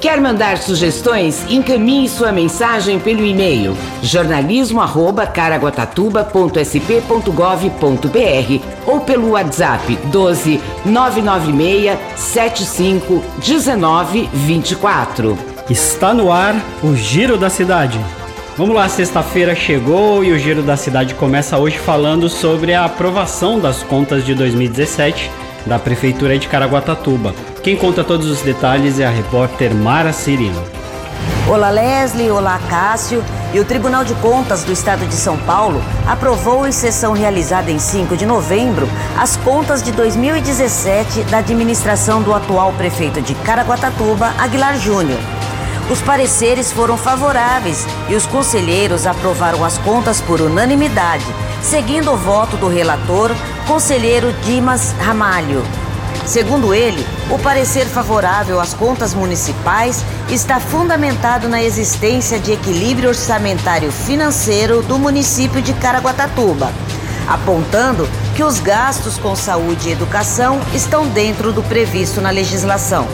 Quer mandar sugestões? Encaminhe sua mensagem pelo e-mail jornalismo@caraguatatuba.sp.gov.br ou pelo WhatsApp 12 996 75 19 24. Está no ar o Giro da Cidade. Vamos lá, sexta-feira chegou e o Giro da Cidade começa hoje falando sobre a aprovação das contas de 2017 da Prefeitura de Caraguatatuba. Quem conta todos os detalhes é a repórter Mara Cirino. Olá Leslie, olá Cássio. E o Tribunal de Contas do Estado de São Paulo aprovou em sessão realizada em 5 de novembro as contas de 2017 da administração do atual prefeito de Caraguatatuba, Aguilar Júnior. Os pareceres foram favoráveis e os conselheiros aprovaram as contas por unanimidade, seguindo o voto do relator, conselheiro Dimas Ramalho. Segundo ele, o parecer favorável às contas municipais está fundamentado na existência de equilíbrio orçamentário financeiro do município de Caraguatatuba, apontando que os gastos com saúde e educação estão dentro do previsto na legislação.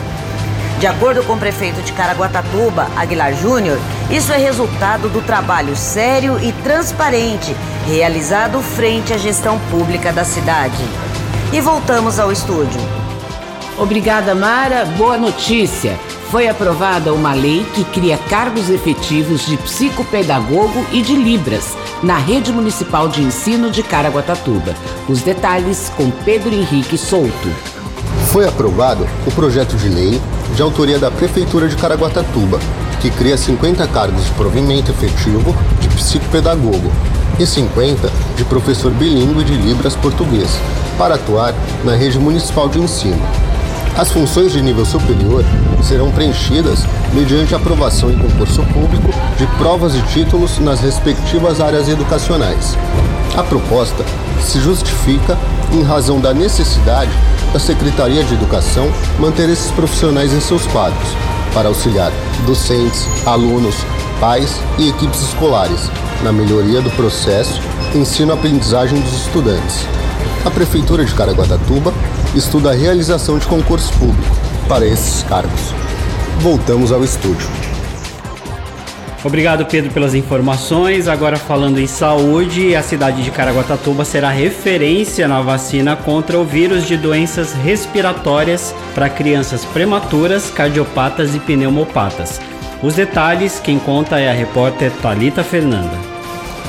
De acordo com o prefeito de Caraguatatuba, Aguilar Júnior, isso é resultado do trabalho sério e transparente realizado frente à gestão pública da cidade. E voltamos ao estúdio. Obrigada, Mara. Boa notícia. Foi aprovada uma lei que cria cargos efetivos de psicopedagogo e de Libras na Rede Municipal de Ensino de Caraguatatuba. Os detalhes com Pedro Henrique Souto. Foi aprovado o projeto de lei de autoria da Prefeitura de Caraguatatuba, que cria 50 cargos de provimento efetivo de psicopedagogo e 50 de professor bilíngue de Libras português, para atuar na rede municipal de ensino. As funções de nível superior serão preenchidas mediante aprovação em concurso público de provas e títulos nas respectivas áreas educacionais. A proposta se justifica em razão da necessidade da Secretaria de Educação manter esses profissionais em seus quadros, para auxiliar docentes, alunos, pais e equipes escolares na melhoria do processo ensino-aprendizagem dos estudantes. A Prefeitura de Caraguatatuba estuda a realização de concurso público para esses cargos. Voltamos ao estúdio. Obrigado, Pedro, pelas informações. Agora falando em saúde, a cidade de Caraguatatuba será referência na vacina contra o vírus de doenças respiratórias para crianças prematuras, cardiopatas e pneumopatas. Os detalhes, quem conta é a repórter Talita Fernanda.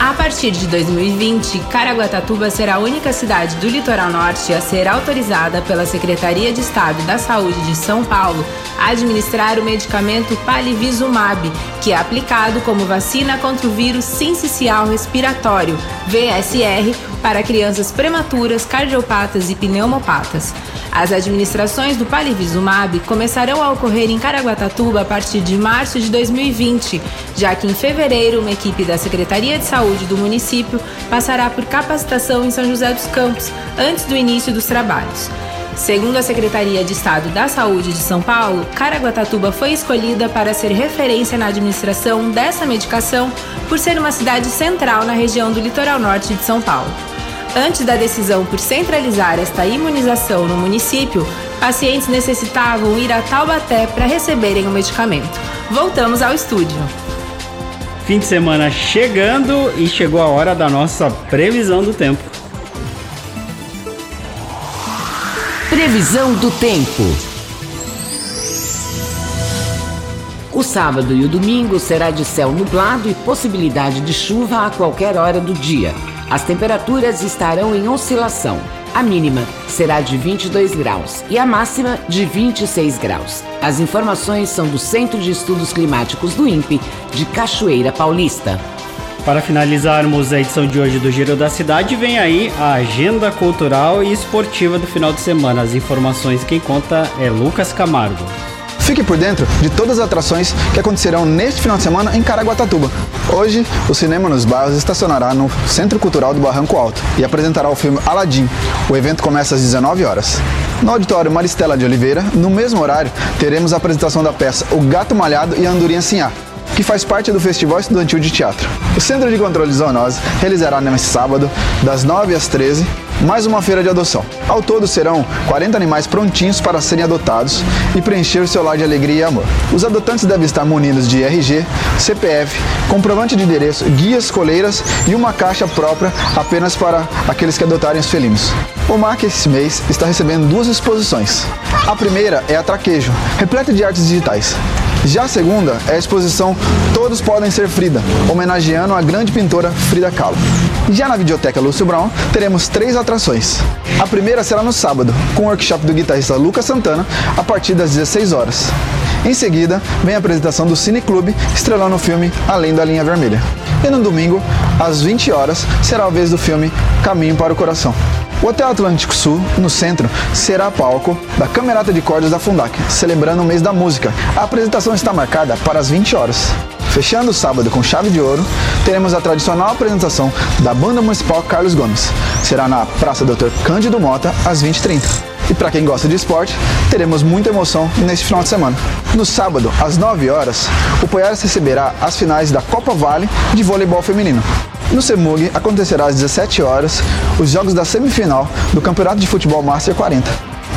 A partir de 2020, Caraguatatuba será a única cidade do litoral norte a ser autorizada pela Secretaria de Estado da Saúde de São Paulo a administrar o medicamento Palivizumab, que é aplicado como vacina contra o vírus sincicial respiratório, VSR, para crianças prematuras, cardiopatas e pneumopatas. As administrações do Palivizumab começarão a ocorrer em Caraguatatuba a partir de março de 2020, já que em fevereiro uma equipe da Secretaria de Saúde do município passará por capacitação em São José dos Campos antes do início dos trabalhos. Segundo a Secretaria de Estado da Saúde de São Paulo, Caraguatatuba foi escolhida para ser referência na administração dessa medicação por ser uma cidade central na região do litoral norte de São Paulo. Antes da decisão por centralizar esta imunização no município, pacientes necessitavam ir a Taubaté para receberem o medicamento. Voltamos ao estúdio. Fim de semana chegando e chegou a hora da nossa previsão do tempo. Previsão do tempo. O sábado e o domingo será de céu nublado e possibilidade de chuva a qualquer hora do dia. As temperaturas estarão em oscilação. A mínima será de 22 graus e a máxima de 26 graus. As informações são do Centro de Estudos Climáticos do INPE de Cachoeira Paulista. Para finalizarmos a edição de hoje do Giro da Cidade, vem aí a agenda cultural e esportiva do final de semana. As informações quem conta é Lucas Camargo. Fique por dentro de todas as atrações que acontecerão neste final de semana em Caraguatatuba. Hoje, o Cinema nos Bairros estacionará no Centro Cultural do Barranco Alto e apresentará o filme Aladim. O evento começa às 19 horas. No auditório Maristela de Oliveira, no mesmo horário, teremos a apresentação da peça O Gato Malhado e a Andorinha Sinhá, que faz parte do Festival Estudantil de Teatro. O Centro de Controle de Zoonose realizará neste sábado, das 9 às 13, mais uma feira de adoção. Ao todo serão 40 animais prontinhos para serem adotados e preencher o seu lar de alegria e amor. Os adotantes devem estar munidos de RG, CPF, comprovante de endereço, guias, coleiras e uma caixa própria apenas para aqueles que adotarem os felinos. O MAC esse mês está recebendo duas exposições. A primeira é a Traquejo, repleta de artes digitais. Já a segunda é a exposição Todos Podem Ser Frida, homenageando a grande pintora Frida Kahlo. Já na videoteca Lúcio Brown, teremos três atrações. A primeira será no sábado, com o workshop do guitarrista Lucas Santana, a partir das 16 horas. Em seguida, vem a apresentação do Cine Clube, estrelando o filme Além da Linha Vermelha. E no domingo, às 20 horas, será a vez do filme Caminho para o Coração. O Hotel Atlântico Sul, no centro, será palco da Camerata de Cordas da Fundac, celebrando o mês da música. A apresentação está marcada para as 20 horas. Fechando o sábado com chave de ouro, teremos a tradicional apresentação da Banda Municipal Carlos Gomes. Será na Praça Dr. Cândido Mota, às 20h30. E para quem gosta de esporte, teremos muita emoção neste final de semana. No sábado, às 9 horas, o Poiares receberá as finais da Copa Vale de voleibol feminino. No CEMUG acontecerá às 17 horas os jogos da semifinal do Campeonato de Futebol Master 40.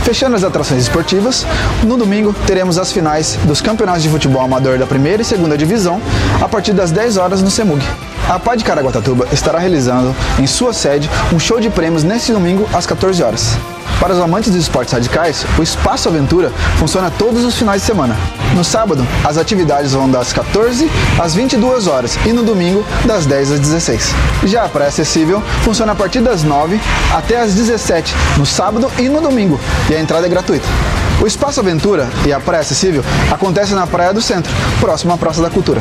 Fechando as atrações esportivas, no domingo teremos as finais dos campeonatos de futebol amador da primeira e segunda divisão a partir das 10 horas no CEMUG. A PAI de Caraguatatuba estará realizando em sua sede um show de prêmios neste domingo às 14 horas. Para os amantes dos esportes radicais, o Espaço Aventura funciona todos os finais de semana. No sábado, as atividades vão das 14 às 22 horas e no domingo, das 10 às 16. Já a Praia Acessível funciona a partir das 9 até às 17, no sábado e no domingo, e a entrada é gratuita. O Espaço Aventura e a Praia Acessível acontecem na Praia do Centro, próximo à Praça da Cultura.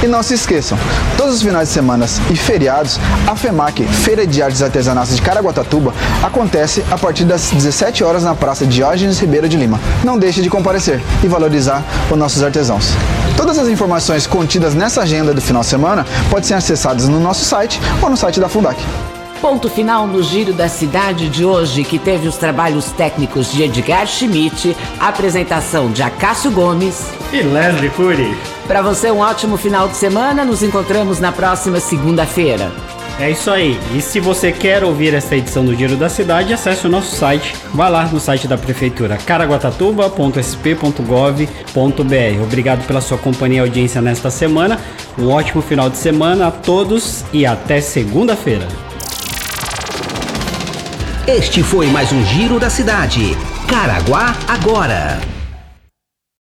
E não se esqueçam, todos os finais de semana e feriados, a FEMAC, Feira de Artes Artesanatas de Caraguatatuba, acontece a partir das 17 horas na Praça Diógenes Ribeiro de Lima. Não deixe de comparecer e valorizar os nossos artesãos. Todas as informações contidas nessa agenda do final de semana podem ser acessadas no nosso site ou no site da Fundac. Ponto final no Giro da Cidade de hoje, que teve os trabalhos técnicos de Edgar Schmidt, apresentação de Acácio Gomes e Leslie Cury. Para você, um ótimo final de semana. Nos encontramos na próxima segunda-feira. É isso aí. E se você quer ouvir esta edição do Giro da Cidade, acesse o nosso site. Vá lá no site da Prefeitura, caraguatatuba.sp.gov.br. Obrigado pela sua companhia e audiência nesta semana. Um ótimo final de semana a todos e até segunda-feira. Este foi mais um Giro da Cidade. Caraguá agora.